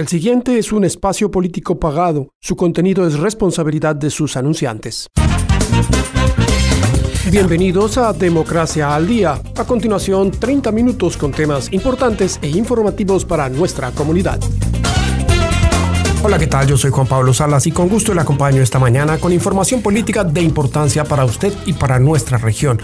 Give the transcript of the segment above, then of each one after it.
El siguiente es un espacio político pagado. Su contenido es responsabilidad de sus anunciantes. Bienvenidos a Democracia al Día. A continuación, 30 minutos con temas importantes e informativos para nuestra comunidad. Hola, ¿qué tal? Yo soy Juan Pablo Salas y con gusto le acompaño esta mañana con información política de importancia para usted y para nuestra región.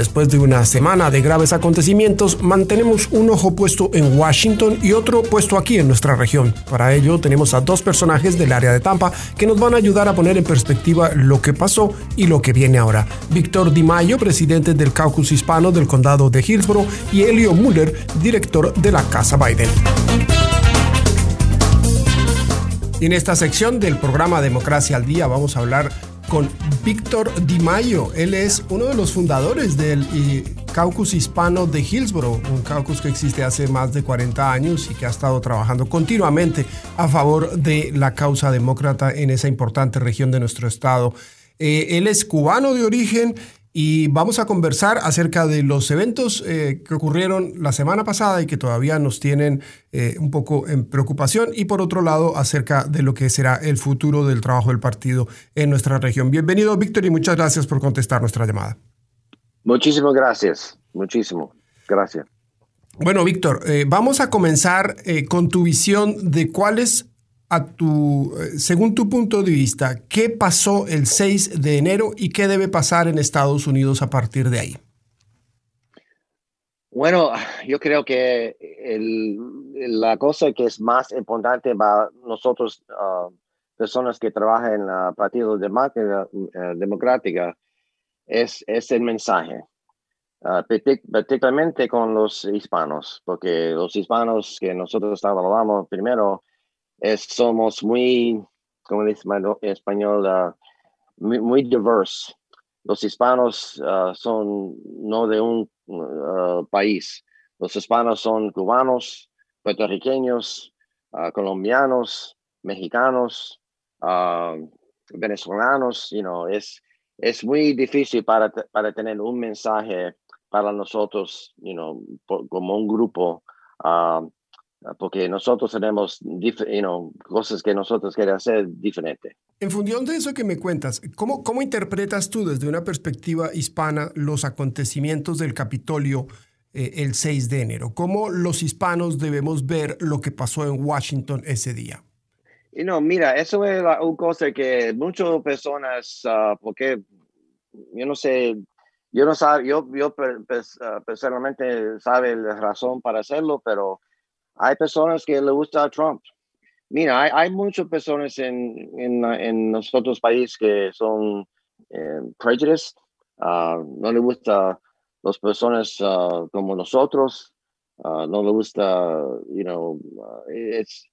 Después de una semana de graves acontecimientos, mantenemos un ojo puesto en Washington y otro puesto aquí en nuestra región. Para ello, tenemos a dos personajes del área de Tampa que nos van a ayudar a poner en perspectiva lo que pasó y lo que viene ahora. Víctor Di Maio, presidente del caucus hispano del condado de Hillsborough, y Elio Muller, director de la Casa Biden. En esta sección del programa Democracia al Día vamos a hablar con Víctor Di. Él es uno de los fundadores del caucus hispano de Hillsborough, un caucus que existe hace más de 40 años y que ha estado trabajando continuamente a favor de la causa demócrata en esa importante región de nuestro estado. Eh, él es cubano de origen y vamos a conversar acerca de los eventos eh, que ocurrieron la semana pasada y que todavía nos tienen eh, un poco en preocupación y por otro lado acerca de lo que será el futuro del trabajo del partido en nuestra región. Bienvenido Víctor y muchas gracias por contestar nuestra llamada. Muchísimas gracias, muchísimo. Gracias. Bueno, Víctor, eh, vamos a comenzar con tu visión de cuáles a tu, eh, según tu punto de vista, ¿qué pasó el 6 de enero y qué debe pasar en Estados Unidos a partir de ahí? Bueno, yo creo que la cosa que es más importante para nosotros, ah, personas que trabajan en el Partido eh, Democrática, es, es el mensaje. Uh, particularmente con los hispanos, porque los hispanos que nosotros hablamos primero somos muy, como dice en español, uh, muy, diversos. Los hispanos uh, son no de un uh, país. Los hispanos son cubanos, puertorriqueños, colombianos, mexicanos, venezolanos. You know, es, es muy difícil para, para tener un mensaje para nosotros, you know, como un grupo Ah, porque nosotros tenemos cosas que nosotros queremos hacer diferente. En función de eso que me cuentas, ¿cómo, ¿cómo interpretas tú desde una perspectiva hispana los acontecimientos del Capitolio eh, el 6 de enero? ¿Cómo los hispanos debemos ver lo que pasó en Washington ese día? Y no, mira, eso es una cosa que muchas personas, uh, porque yo no sé, yo no sé, yo, yo ah, personalmente sabe la razón para hacerlo, pero hay personas que le gusta a Trump. Mira, hay, muchas personas en, en, en nosotros países que son eh, uh, no le gusta las personas uh, como nosotros, uh, no le gusta, you know, it's,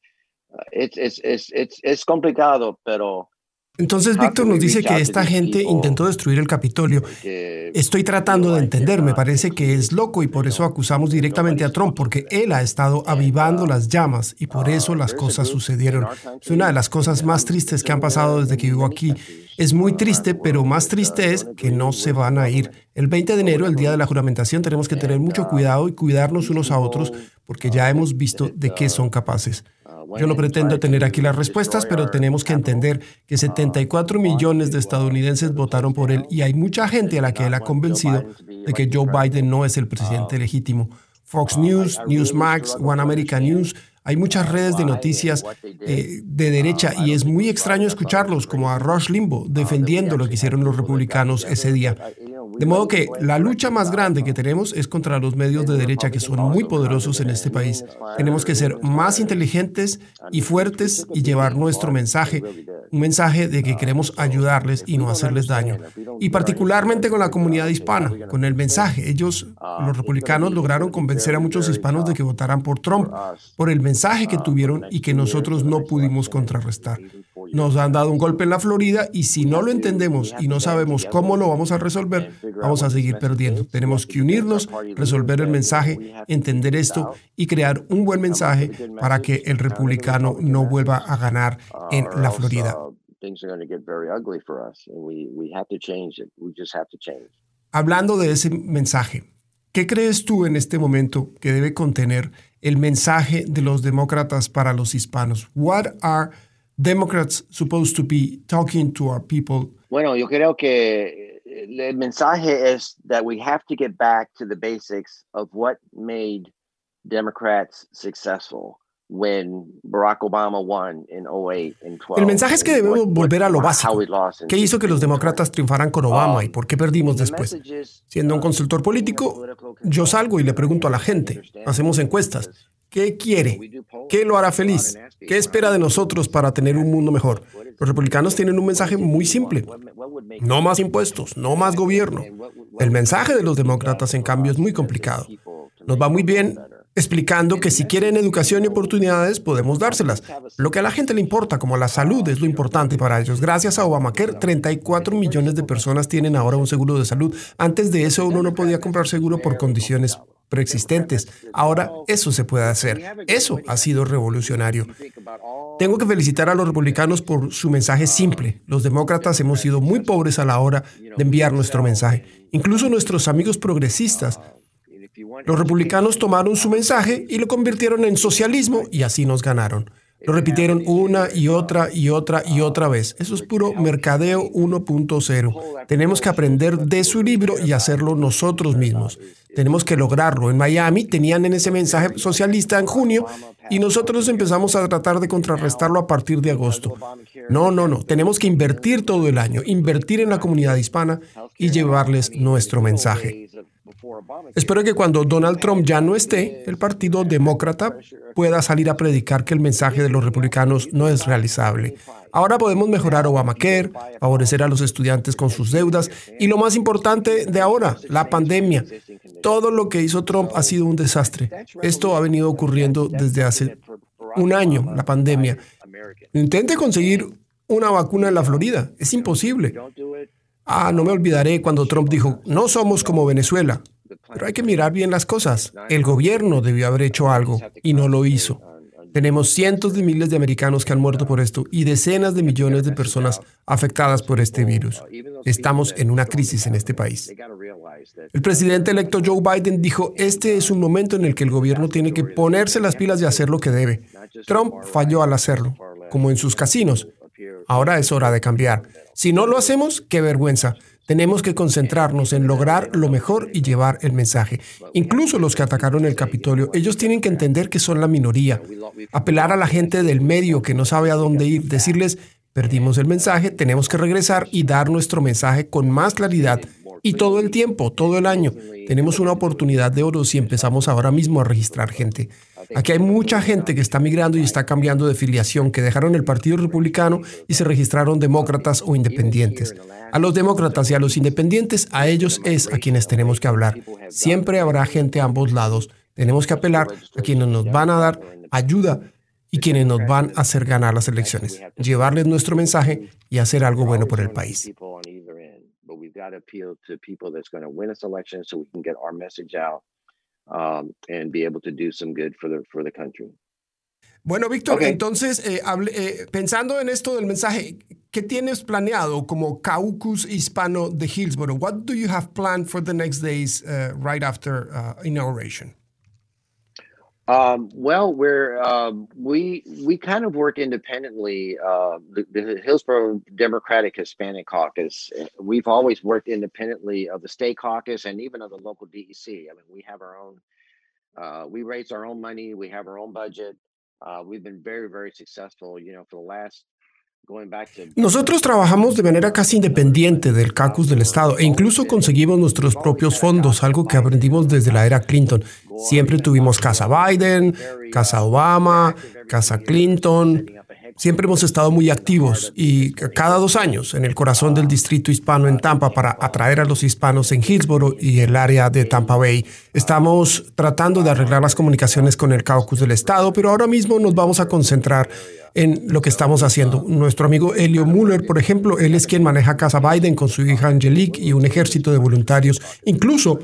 it's, it's, it's, it's complicado, pero entonces Víctor nos dice que esta gente intentó destruir el Capitolio. Estoy tratando de entender, me parece que es loco y por eso acusamos directamente a Trump, porque él ha estado avivando las llamas y por eso las cosas sucedieron. Es una de las cosas más tristes que han pasado desde que vivo aquí. Es muy triste, pero más triste es que no se van a ir. El 20 de enero, el día de la juramentación, tenemos que tener mucho cuidado y cuidarnos unos a otros porque ya hemos visto de qué son capaces. Yo no pretendo tener aquí las respuestas, pero tenemos que entender que 74 millones de estadounidenses votaron por él y hay mucha gente a la que él ha convencido de que Joe Biden no es el presidente legítimo. Fox News, Newsmax, One America News, hay muchas redes de noticias eh, de derecha y es muy extraño escucharlos como a Rush Limbaugh defendiendo lo que hicieron los republicanos ese día. De modo que la lucha más grande que tenemos es contra los medios de derecha que son muy poderosos en este país. Tenemos que ser más inteligentes y fuertes y llevar nuestro mensaje, un mensaje de que queremos ayudarles y no hacerles daño. Y particularmente con la comunidad hispana, con el mensaje. Ellos, los republicanos, lograron convencer a muchos hispanos de que votaran por Trump, por el mensaje que tuvieron y que nosotros no pudimos contrarrestar. Nos han dado un golpe en la Florida y si no lo entendemos y no sabemos cómo lo vamos a resolver, vamos a seguir perdiendo. Tenemos que unirnos, resolver el mensaje, entender esto y crear un buen mensaje para que el republicano no vuelva a ganar en la Florida. Hablando de ese mensaje, ¿qué crees tú en este momento que debe contener el mensaje de los demócratas para los hispanos? What are Democrats supposed to be talking to our people? Bueno, yo creo que el mensaje es that we have to get back to the basics of what made Democrats successful. Barack Obama El mensaje es que debemos volver a lo básico. ¿Qué hizo que los demócratas triunfaran con Obama y por qué perdimos después? Siendo un consultor político, yo salgo y le pregunto a la gente, hacemos encuestas, ¿qué quiere? ¿Qué lo hará feliz? ¿Qué espera de nosotros para tener un mundo mejor? Los republicanos tienen un mensaje muy simple. No más impuestos, no más gobierno. El mensaje de los demócratas, en cambio, es muy complicado. Nos va muy bien explicando que si quieren educación y oportunidades podemos dárselas. Lo que a la gente le importa, como la salud, es lo importante para ellos. Gracias a Obamacare, 34 millones de personas tienen ahora un seguro de salud. Antes de eso uno no podía comprar seguro por condiciones preexistentes. Ahora eso se puede hacer. Eso ha sido revolucionario. Tengo que felicitar a los republicanos por su mensaje simple. Los demócratas hemos sido muy pobres a la hora de enviar nuestro mensaje. Incluso nuestros amigos progresistas los republicanos tomaron su mensaje y lo convirtieron en socialismo y así nos ganaron. Lo repitieron una y otra y otra y otra vez. Eso es puro mercadeo 1.0. Tenemos que aprender de su libro y hacerlo nosotros mismos. Tenemos que lograrlo. En Miami tenían en ese mensaje socialista en junio y nosotros empezamos a tratar de contrarrestarlo a partir de agosto. No, no, no. Tenemos que invertir todo el año, invertir en la comunidad hispana y llevarles nuestro mensaje. Espero que cuando Donald Trump ya no esté, el Partido Demócrata pueda salir a predicar que el mensaje de los republicanos no es realizable. Ahora podemos mejorar Obamacare, favorecer a los estudiantes con sus deudas y lo más importante de ahora, la pandemia. Todo lo que hizo Trump ha sido un desastre. Esto ha venido ocurriendo desde hace un año, la pandemia. Intente conseguir una vacuna en la Florida. Es imposible. Ah, no me olvidaré cuando Trump dijo, no somos como Venezuela. Pero hay que mirar bien las cosas. El gobierno debió haber hecho algo y no lo hizo. Tenemos cientos de miles de americanos que han muerto por esto y decenas de millones de personas afectadas por este virus. Estamos en una crisis en este país. El presidente electo Joe Biden dijo, este es un momento en el que el gobierno tiene que ponerse las pilas y hacer lo que debe. Trump falló al hacerlo, como en sus casinos. Ahora es hora de cambiar. Si no lo hacemos, qué vergüenza. Tenemos que concentrarnos en lograr lo mejor y llevar el mensaje. Incluso los que atacaron el Capitolio, ellos tienen que entender que son la minoría. Apelar a la gente del medio que no sabe a dónde ir, decirles, perdimos el mensaje, tenemos que regresar y dar nuestro mensaje con más claridad. Y todo el tiempo, todo el año, tenemos una oportunidad de oro si empezamos ahora mismo a registrar gente. Aquí hay mucha gente que está migrando y está cambiando de filiación, que dejaron el Partido Republicano y se registraron demócratas o independientes. A los demócratas y a los independientes, a ellos es a quienes tenemos que hablar. Siempre habrá gente a ambos lados. Tenemos que apelar a quienes nos van a dar ayuda y quienes nos van a hacer ganar las elecciones, llevarles nuestro mensaje y hacer algo bueno por el país. Bueno, Víctor, entonces, eh, eh, pensando en esto del mensaje, ¿qué tienes planeado como caucus hispano de Hillsborough? What do you have planned for the next days uh, right after uh, inauguration? Um, well, we're um, we we kind of work independently. Uh, the, the, Hillsborough Democratic Hispanic Caucus. We've always worked independently of the state caucus and even of the local DEC. I mean, we have our own. Uh, we raise our own money. We have our own budget. Uh, we've been very very successful. You know, for the last Nosotros trabajamos de manera casi independiente del caucus del Estado e incluso conseguimos nuestros propios fondos, algo que aprendimos desde la era Clinton. Siempre tuvimos Casa Biden, Casa Obama, Casa Clinton, Siempre hemos estado muy activos y cada dos años en el corazón del distrito hispano en Tampa para atraer a los hispanos en Hillsborough y el área de Tampa Bay. Estamos tratando de arreglar las comunicaciones con el caucus del Estado, pero ahora mismo nos vamos a concentrar en lo que estamos haciendo. Nuestro amigo Elio Muller, por ejemplo, él es quien maneja Casa Biden con su hija Angelique y un ejército de voluntarios. Incluso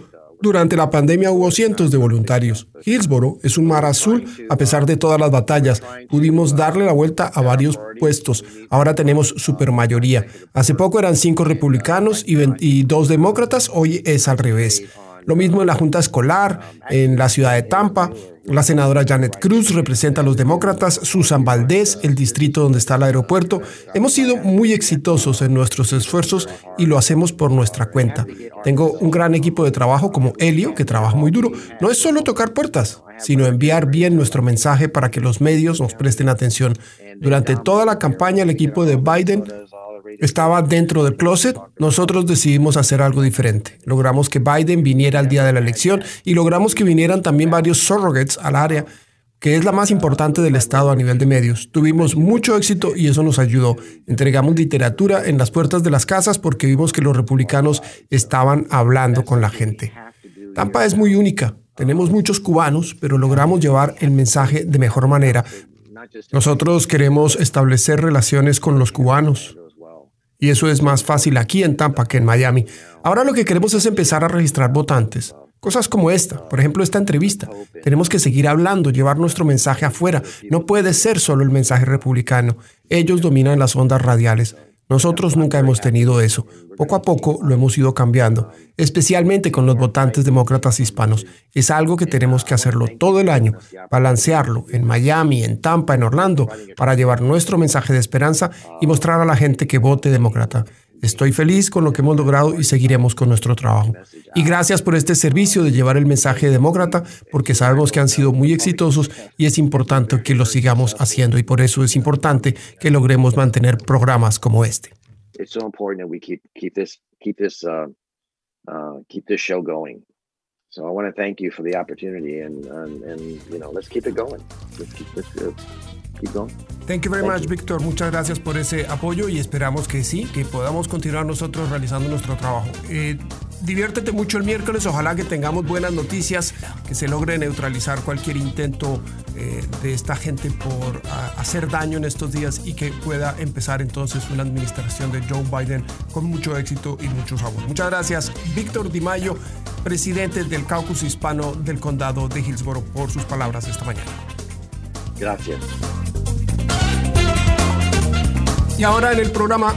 durante la pandemia hubo cientos de voluntarios. Hillsboro es un mar azul a pesar de todas las batallas. Pudimos darle la vuelta a varios puestos. Ahora tenemos supermayoría. Hace poco eran cinco republicanos y, y dos demócratas. Hoy es al revés. Lo mismo en la Junta Escolar, en la ciudad de Tampa. La senadora Janet Cruz representa a los demócratas, Susan Valdés, el distrito donde está el aeropuerto. Hemos sido muy exitosos en nuestros esfuerzos y lo hacemos por nuestra cuenta. Tengo un gran equipo de trabajo como Helio, que trabaja muy duro. No es solo tocar puertas, sino enviar bien nuestro mensaje para que los medios nos presten atención. Durante toda la campaña, el equipo de Biden estaba dentro del closet, nosotros decidimos hacer algo diferente. Logramos que Biden viniera al día de la elección y logramos que vinieran también varios surrogates al área, que es la más importante del Estado a nivel de medios. Tuvimos mucho éxito y eso nos ayudó. Entregamos literatura en las puertas de las casas porque vimos que los republicanos estaban hablando con la gente. Tampa es muy única. Tenemos muchos cubanos, pero logramos llevar el mensaje de mejor manera. Nosotros queremos establecer relaciones con los cubanos, y eso es más fácil aquí en Tampa que en Miami. Ahora lo que queremos es empezar a registrar votantes. Cosas como esta, por ejemplo, esta entrevista. Tenemos que seguir hablando, llevar nuestro mensaje afuera. No puede ser solo el mensaje republicano. Ellos dominan las ondas radiales. Nosotros nunca hemos tenido eso. Poco a poco lo hemos ido cambiando, especialmente con los votantes demócratas hispanos. Es algo que tenemos que hacerlo todo el año, balancearlo en Miami, en Tampa, en Orlando, para llevar nuestro mensaje de esperanza y mostrar a la gente que vote demócrata. Estoy feliz con lo que hemos logrado y seguiremos con nuestro trabajo. Y gracias por este servicio de llevar el mensaje demócrata, porque sabemos que han sido muy exitosos y es importante que lo sigamos haciendo y por eso es importante que logremos mantener programas como este. So I want to thank you for the opportunity and, and, and you know, let's keep it going. Let's keep, let's, uh, going. Thank you very much, Víctor. Muchas gracias por ese apoyo y esperamos que sí, que podamos continuar nosotros realizando nuestro trabajo. Eh, diviértete mucho el miércoles, ojalá que tengamos buenas noticias, que se logre neutralizar cualquier intento eh, de esta gente por hacer daño en estos días y que pueda empezar entonces una administración de Joe Biden con mucho éxito y mucho sabor. Muchas gracias, Víctor Di Mayo, presidente del caucus hispano del condado de Hillsborough, por sus palabras esta mañana. Gracias. Y ahora en el programa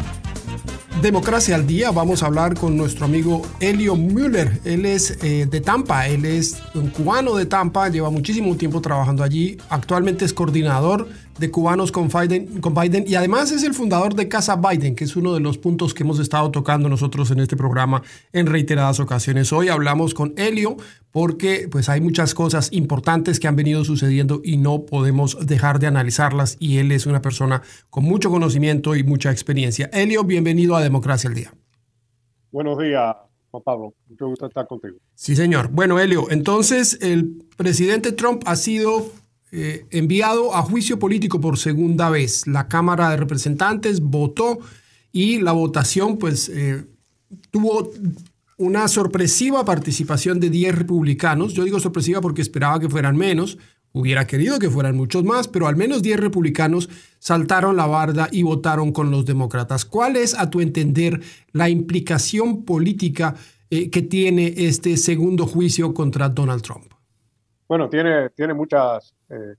Democracia al Día vamos a hablar con nuestro amigo Elio Müller. Él es eh, de Tampa, él es un cubano de Tampa, lleva muchísimo tiempo trabajando allí. Actualmente es coordinador de cubanos con Biden, con Biden y además es el fundador de Casa Biden, que es uno de los puntos que hemos estado tocando nosotros en este programa en reiteradas ocasiones. Hoy hablamos con Elio porque pues hay muchas cosas importantes que han venido sucediendo y no podemos dejar de analizarlas y él es una persona con mucho conocimiento y mucha experiencia. Elio, bienvenido a Democracia al Día. Buenos días, Juan Pablo. Mucho gusto estar contigo. Sí, señor. Bueno, Elio, entonces el presidente Trump ha sido eh, enviado a juicio político por segunda vez. La Cámara de Representantes votó y la votación pues eh, tuvo una sorpresiva participación de 10 republicanos. Yo digo sorpresiva porque esperaba que fueran menos, hubiera querido que fueran muchos más, pero al menos 10 republicanos saltaron la barda y votaron con los demócratas. ¿Cuál es, a tu entender, la implicación política eh, que tiene este segundo juicio contra Donald Trump? Bueno, tiene, tiene muchas eh,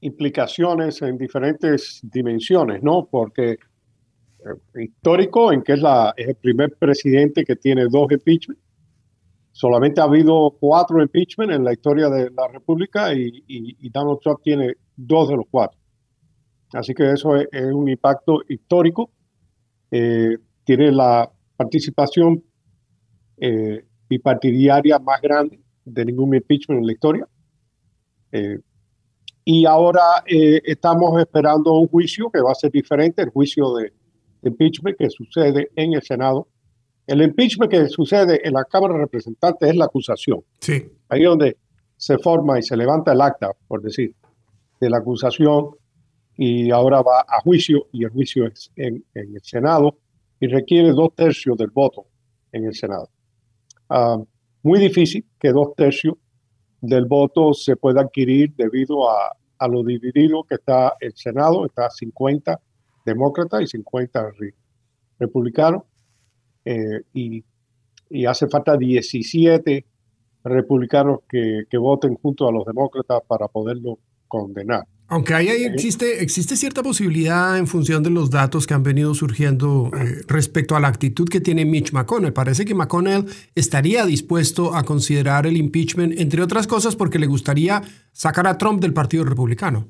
implicaciones en diferentes dimensiones, ¿no? Porque eh, histórico en que es, el primer presidente que tiene dos impeachments. Solamente ha habido cuatro impeachments en la historia de la República y, Donald Trump tiene dos de los cuatro. Así que eso es, un impacto histórico. Eh, tiene la participación bipartidaria más grande de ningún impeachment en la historia. Y ahora eh, estamos esperando un juicio que va a ser diferente, el juicio de, impeachment que sucede en el Senado. El impeachment que sucede en la Cámara de Representantes es la acusación. Sí. Ahí donde se forma y se levanta el acta, por decir, de la acusación y ahora va a juicio y el juicio es en, el Senado y requiere dos tercios del voto en el Senado. Ah, muy difícil que dos tercios del voto se pueda adquirir debido a, a lo dividido que está el Senado, está 50 demócratas y 50 republicanos, eh, y, y, hace falta 17 republicanos que, que, voten junto a los demócratas para poderlo condenar. Aunque ahí, existe, cierta posibilidad en función de los datos que han venido surgiendo eh, respecto a la actitud que tiene Mitch McConnell. Parece que McConnell estaría dispuesto a considerar el impeachment, entre otras cosas, porque le gustaría sacar a Trump del Partido Republicano.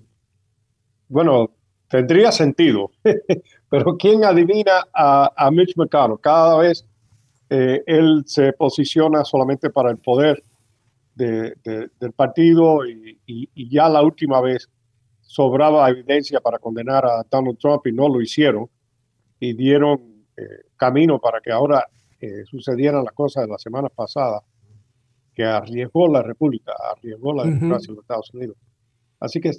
Bueno, tendría sentido, pero ¿quién adivina a, Mitch McConnell? Cada vez eh, él se posiciona solamente para el poder del partido y ya la última vez sobraba evidencia para condenar a Donald Trump y no lo hicieron y dieron eh, camino para que ahora eh, sucedieran las cosas de la semana pasada que arriesgó la República, arriesgó la democracia de los Estados Unidos. Así que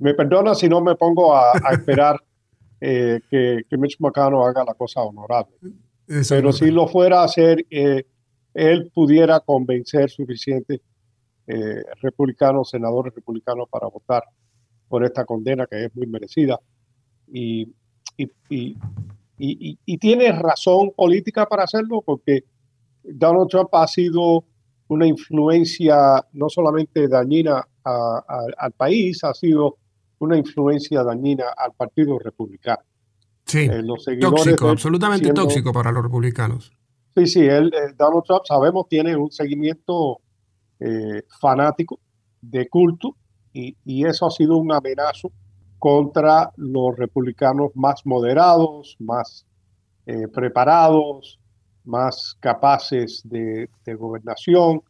me perdona si no me pongo a, esperar eh, que, que, Mitch McConnell haga la cosa honorable. Pero si lo fuera a hacer, él pudiera convencer suficientes republicanos, senadores republicanos para votar por esta condena que es muy merecida. Y, y, y, tiene razón política para hacerlo porque Donald Trump ha sido una influencia no solamente dañina al país, ha sido una influencia dañina al Partido Republicano. Sí, eh, tóxico, absolutamente tóxico para los republicanos. Sí, sí, él, eh, Donald Trump sabemos tiene un seguimiento eh, fanático de culto y, eso ha sido un amenazo contra los republicanos más moderados, más eh, preparados, más capaces de, gobernación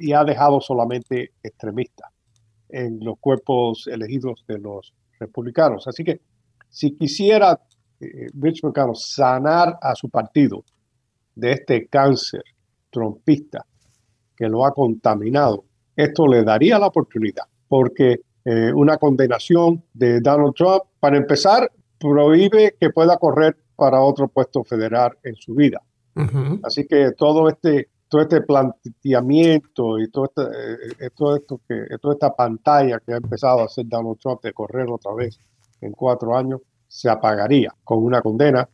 y ha dejado solamente extremistas en los cuerpos elegidos de los republicanos. Así que si quisiera eh, Mitch sanar a su partido de este cáncer trompista que lo ha contaminado, esto le daría la oportunidad porque eh, una condenación de Donald Trump, para empezar, prohíbe que pueda correr para otro puesto federal en su vida. Así que todo este, todo este planteamiento y todo, este, eh, eh, todo esto que, toda esta pantalla que ha empezado a hacer Donald Trump de correr otra vez en cuatro años, se apagaría con una condena.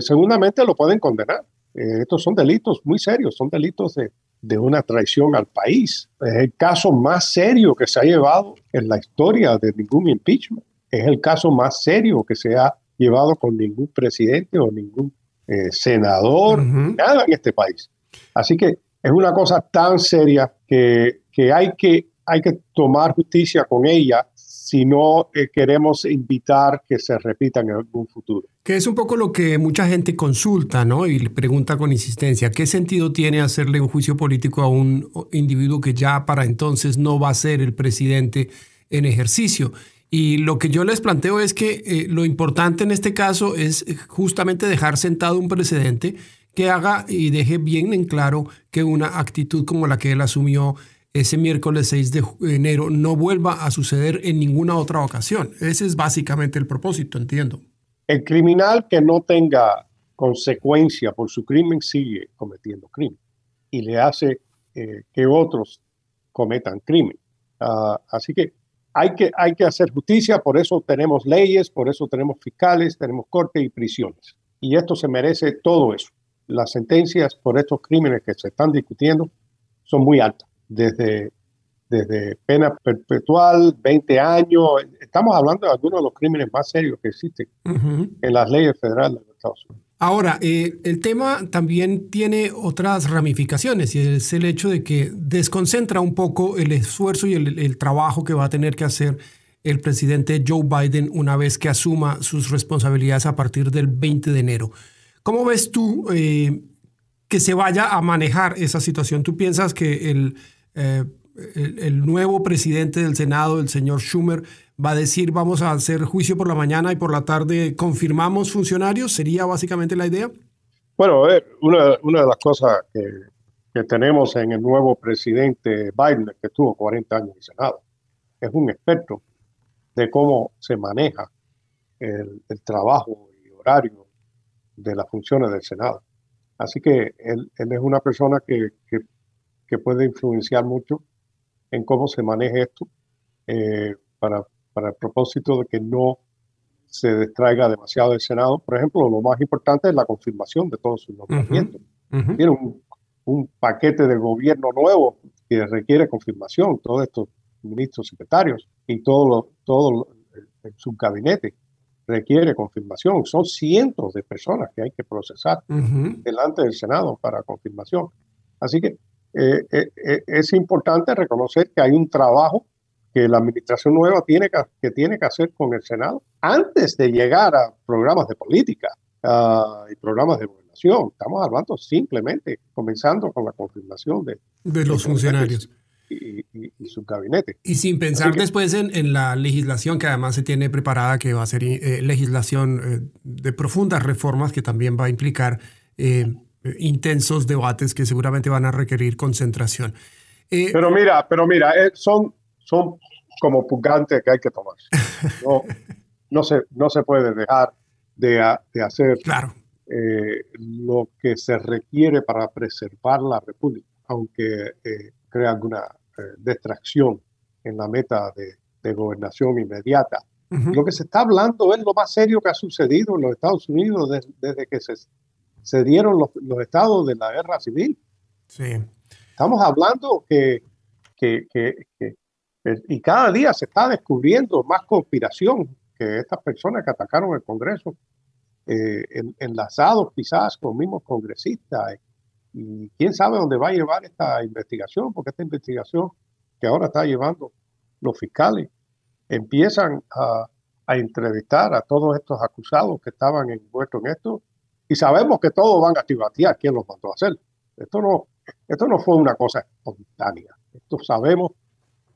segundamente lo pueden condenar. estos son delitos muy serios, son delitos de, de una traición al país. Es el caso más serio que se ha llevado en la historia de ningún impeachment. Es el caso más serio que se ha llevado con ningún presidente o ningún eh, senador, nada en este país. Así que es una cosa tan seria que, que, hay, que hay que tomar justicia con ella si no eh, queremos invitar que se repita en algún futuro. Que es un poco lo que mucha gente consulta, ¿no? Y le pregunta con insistencia, ¿qué sentido tiene hacerle un juicio político a un individuo que ya para entonces no va a ser el presidente en ejercicio? Y lo que yo les planteo es que eh, lo importante en este caso es justamente dejar sentado un precedente que haga y deje bien en claro que una actitud como la que él asumió ese miércoles 6 de enero no vuelva a suceder en ninguna otra ocasión. Ese es básicamente el propósito, entiendo. El criminal que no tenga consecuencia por su crimen sigue cometiendo crimen y le hace eh, que otros cometan crimen. Ah, así que hay, que hay que hacer justicia, por eso tenemos leyes, por eso tenemos fiscales, tenemos corte y prisiones. Y esto se merece todo eso. Las sentencias por estos crímenes que se están discutiendo son muy altas, desde desde pena perpetual, 20 años. Estamos hablando de algunos de los crímenes más serios que existen en las leyes federales de Estados Unidos. Ahora, eh, el tema también tiene otras ramificaciones y es el hecho de que desconcentra un poco el esfuerzo y el, trabajo que va a tener que hacer el presidente Joe Biden una vez que asuma sus responsabilidades a partir del 20 de enero. ¿Cómo ves tú eh, que se vaya a manejar esa situación? ¿Tú piensas que el eh, el, nuevo presidente del Senado, el señor Schumer, va a decir vamos a hacer juicio por la mañana y por la tarde confirmamos funcionarios? ¿Sería básicamente la idea? Bueno, una, una de las cosas que, que, tenemos en el nuevo presidente Biden, que estuvo 40 años en el Senado, es un experto de cómo se maneja el, el trabajo y horario de las funciones del Senado. Así que él, él es una persona que, que, que puede influenciar mucho en cómo se maneje esto eh, para, para el propósito de que no se distraiga demasiado el Senado. Por ejemplo, lo más importante es la confirmación de todos sus nombramientos. Tiene un, un, paquete de gobierno nuevo que requiere confirmación. Todo esto ministros secretarios y todo, lo, todo su gabinete requiere confirmación. Son cientos de personas que hay que procesar delante del Senado para confirmación. Así que eh, eh, eh, es importante reconocer que hay un trabajo que la administración nueva tiene que, tiene que hacer con el Senado antes de llegar a programas de política ah, y programas de gobernación. Estamos hablando simplemente, comenzando con la confirmación de, de los funcionarios. Y, su gabinete. Y sin pensar después en, la legislación que además se tiene preparada, que va a ser legislación de profundas reformas que también va a implicar intensos debates que seguramente van a requerir concentración. Eh, pero mira, pero mira, eh, son, son como pugantes que hay que tomar. No, no, se, no se puede dejar de, de hacer claro. Eh, lo que se requiere para preservar la República, aunque crea alguna distracción en la meta de, de gobernación inmediata. Lo que se está hablando es lo más serio que ha sucedido en los Estados Unidos desde, desde que se se dieron los, estados de la guerra civil. Sí. Estamos hablando que, que, que, y cada día se está descubriendo más conspiración que estas personas que atacaron el Congreso, eh, enlazados quizás con mismos congresistas. Y quién sabe dónde va a llevar esta investigación, porque esta investigación que ahora está llevando los fiscales empiezan a, a entrevistar a todos estos acusados que estaban envueltos en esto y sabemos que todos van a activar quién los mandó a hacer. Esto no, esto no fue una cosa espontánea. Esto sabemos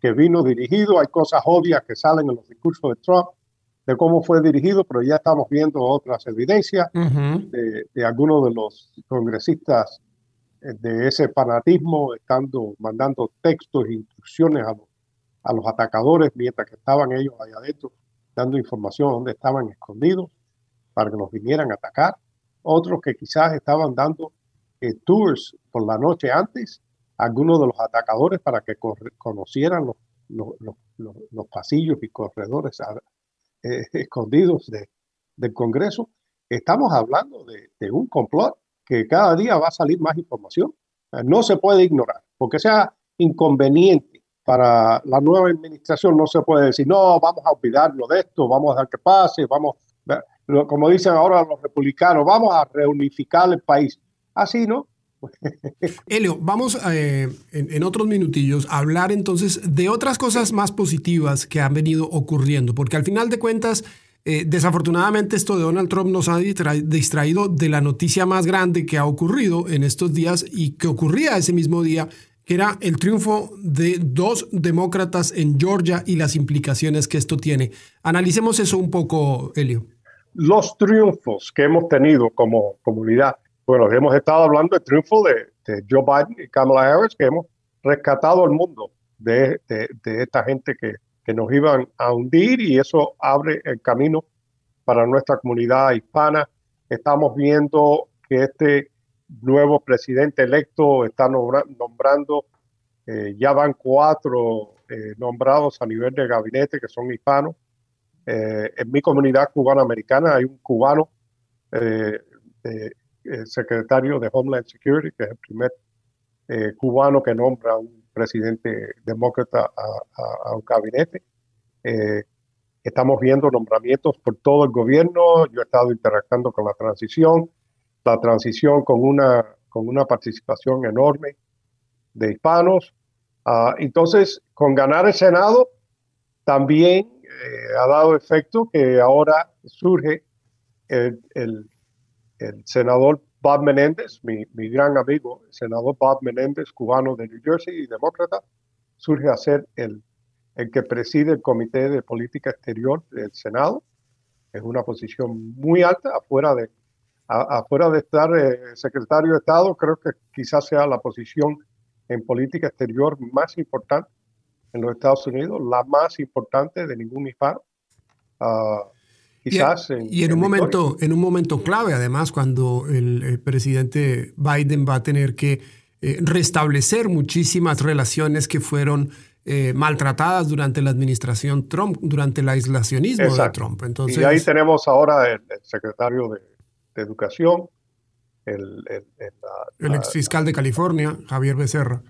que vino dirigido. Hay cosas obvias que salen en los discursos de Trump de cómo fue dirigido, pero ya estamos viendo otras evidencias de, algunos de los congresistas eh, de ese fanatismo, estando mandando textos e instrucciones a los, a los atacadores mientras que estaban ellos allá adentro, dando información dónde estaban escondidos para que los vinieran a atacar otros que quizás estaban dando eh, tours por la noche antes, algunos de los atacadores para que conocieran los, los, pasillos y corredores ah, eh, escondidos de, del Congreso. Estamos hablando de, un complot que cada día va a salir más información. No se puede ignorar, porque sea inconveniente para la nueva administración, no se puede decir, no, vamos a olvidarlo de esto, vamos a dejar que pase, vamos como dicen ahora los republicanos, vamos a reunificar el país. Así, ¿no? Helio, vamos eh, en, otros minutillos a hablar entonces de otras cosas más positivas que han venido ocurriendo, porque al final de cuentas, eh, desafortunadamente esto de Donald Trump nos ha distraído de la noticia más grande que ha ocurrido en estos días y que ocurría ese mismo día, que era el triunfo de dos demócratas en Georgia y las implicaciones que esto tiene. Analicemos eso un poco, Helio los triunfos que hemos tenido como comunidad. Bueno, hemos estado hablando del triunfo de, Joe Biden y Kamala Harris, que hemos rescatado al mundo de, esta gente que, que, nos iban a hundir y eso abre el camino para nuestra comunidad hispana. Estamos viendo que este nuevo presidente electo está nombrando, eh, ya van cuatro eh, nombrados a nivel de gabinete que son hispanos. Eh, en mi comunidad cubana-americana hay un cubano eh, eh, secretario de Homeland Security, que es el primer cubano que nombra a un presidente demócrata a, un gabinete. estamos viendo nombramientos por todo el gobierno. Yo he estado interactuando con la transición, la transición con una, con una participación enorme de hispanos. Ah, entonces, con ganar el Senado, también eh, ha dado efecto que ahora surge el, senador Bob Menéndez, mi, gran amigo, el senador Bob Menéndez, cubano de New Jersey y demócrata, surge a ser el, el que preside el Comité de Política Exterior del Senado. Es una posición muy alta, afuera de, afuera de estar eh, secretario de Estado, creo que quizás sea la posición en política exterior más importante en los Estados Unidos, la más importante de ningún hispano. Ah, quizás y, en, un momento en un momento clave además cuando el, presidente Biden va a tener que eh, restablecer muchísimas relaciones que fueron eh, maltratadas durante la administración Trump, durante el aislacionismo de Trump. Entonces, y ahí tenemos ahora el, secretario de, Educación, el, el, el ex fiscal de California, Javier Becerra.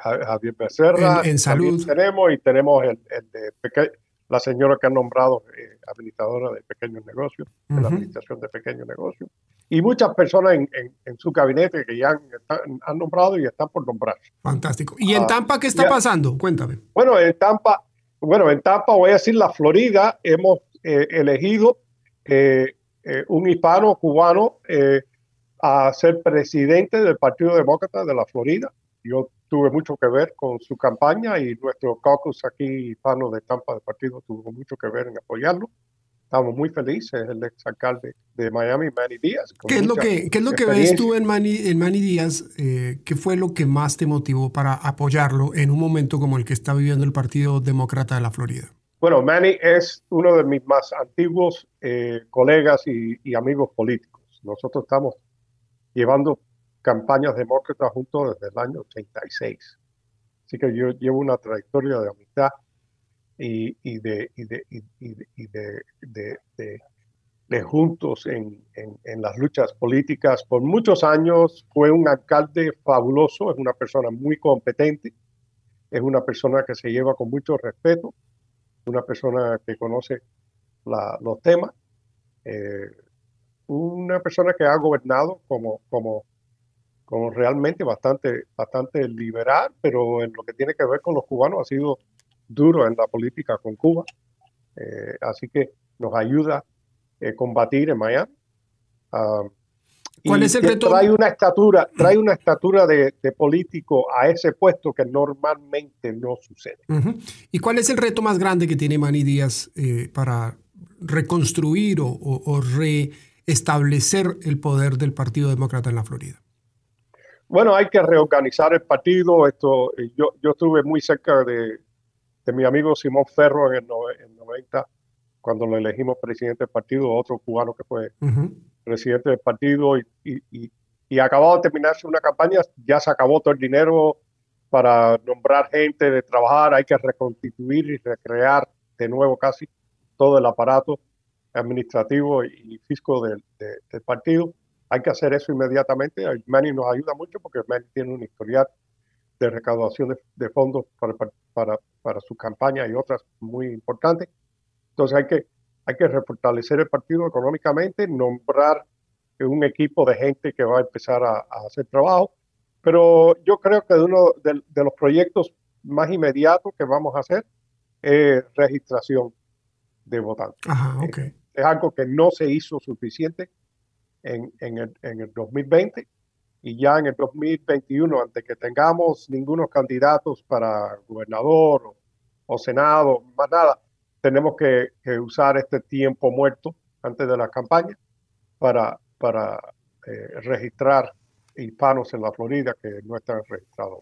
Javier Becerra. En, salud. Tenemos y tenemos el, de la señora que ha nombrado habilitadora de pequeños negocios, de la administración de pequeños negocios. Y muchas personas en, en, su gabinete que ya han, nombrado y están por nombrar. Fantástico. ¿Y en ah, Tampa qué está pasando? Cuéntame. Bueno, en Tampa, bueno, en Tampa voy a decir la Florida, hemos elegido eh, eh, un hispano cubano eh, a ser presidente del Partido Demócrata de la Florida. Yo tuve mucho que ver con su campaña y nuestro caucus aquí hispano de Tampa del partido tuvo mucho que ver en apoyarlo. Estamos muy felices, el exalcalde de Miami, Manny Díaz. ¿Qué es, lo que, ¿Qué es lo que ves tú en Manny, en Manny Díaz? ¿Qué fue lo que más te motivó para apoyarlo en un momento como el que está viviendo el Partido Demócrata de la Florida? Bueno, Manny es uno de mis más antiguos eh, colegas y, amigos políticos. Nosotros estamos llevando campañas demócratas juntos desde el año 86. Así que yo llevo una trayectoria de amistad y, de, de, juntos en, en, las luchas políticas. Por muchos años fue un alcalde fabuloso, es una persona muy competente, es una persona que se lleva con mucho respeto una persona que conoce los temas, eh, una persona que ha gobernado como, como, como realmente bastante, bastante liberal, pero en lo que tiene que ver con los cubanos ha sido duro en la política con Cuba. Eh, así que nos ayuda a eh, combatir en Miami. Ah, ¿Cuál es el reto? Trae una estatura, trae una estatura de, político a ese puesto que normalmente no sucede. ¿Y cuál es el reto más grande que tiene Manny Díaz eh, para reconstruir o, reestablecer el poder del Partido Demócrata en la Florida? Bueno, hay que reorganizar el partido. Esto, eh, yo, yo estuve muy cerca de, mi amigo Simón Ferro en el, 90, cuando lo elegimos presidente del partido, otro cubano que fue presidente del partido y, y, y, acabado de terminarse una campaña, ya se acabó todo el dinero para nombrar gente, de trabajar, hay que reconstituir y recrear de nuevo casi todo el aparato administrativo y físico del, partido. Hay que hacer eso inmediatamente. Manny nos ayuda mucho porque Manny tiene un historial de recaudación de, fondos para, para, para, su campaña y otras muy importantes. Entonces hay que hay que refortalecer el partido económicamente, nombrar un equipo de gente que va a empezar a, hacer trabajo. Pero yo creo que uno de, los proyectos más inmediatos que vamos a hacer es registración de votantes. okay. Es algo que no se hizo suficiente en, el, en, el, 2020 y ya en el 2021, antes que tengamos ningunos candidatos para gobernador o, o senado, más nada, tenemos que, usar este tiempo muerto antes de la campaña para, para eh, registrar hispanos en la Florida que no están registrados.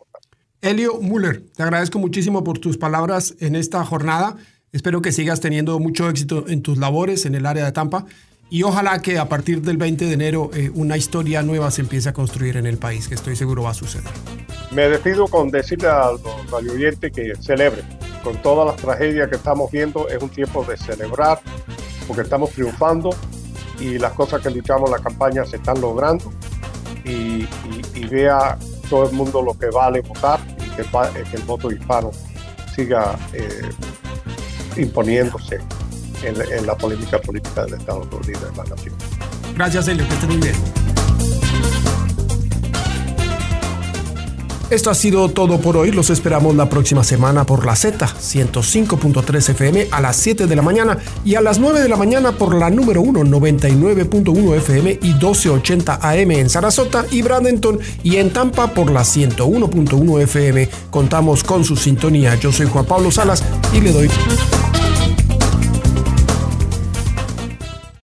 Elio Müller, te agradezco muchísimo por tus palabras en esta jornada. Espero que sigas teniendo mucho éxito en tus labores en el área de Tampa y ojalá que a partir del 20 de enero eh, una historia nueva se empiece a construir en el país, que estoy seguro va a suceder. Me despido con decirle a los radioyentes que celebren con todas las tragedias que estamos viendo, es un tiempo de celebrar porque estamos triunfando y las cosas que luchamos en la campaña se están logrando. Y, vea todo el mundo lo que vale votar y que, el voto hispano siga eh, imponiéndose en, la política política del Estado Unidos de la nación. Gracias, Elio, que estén muy bien. Esto ha sido todo por hoy. Los esperamos la próxima semana por la Z 105.3 FM a las 7 de la mañana y a las 9 de la mañana por la número 1 99.1 FM y 1280 AM en Sarasota y Bradenton y en Tampa por la 101.1 FM. Contamos con su sintonía. Yo soy Juan Pablo Salas y le doy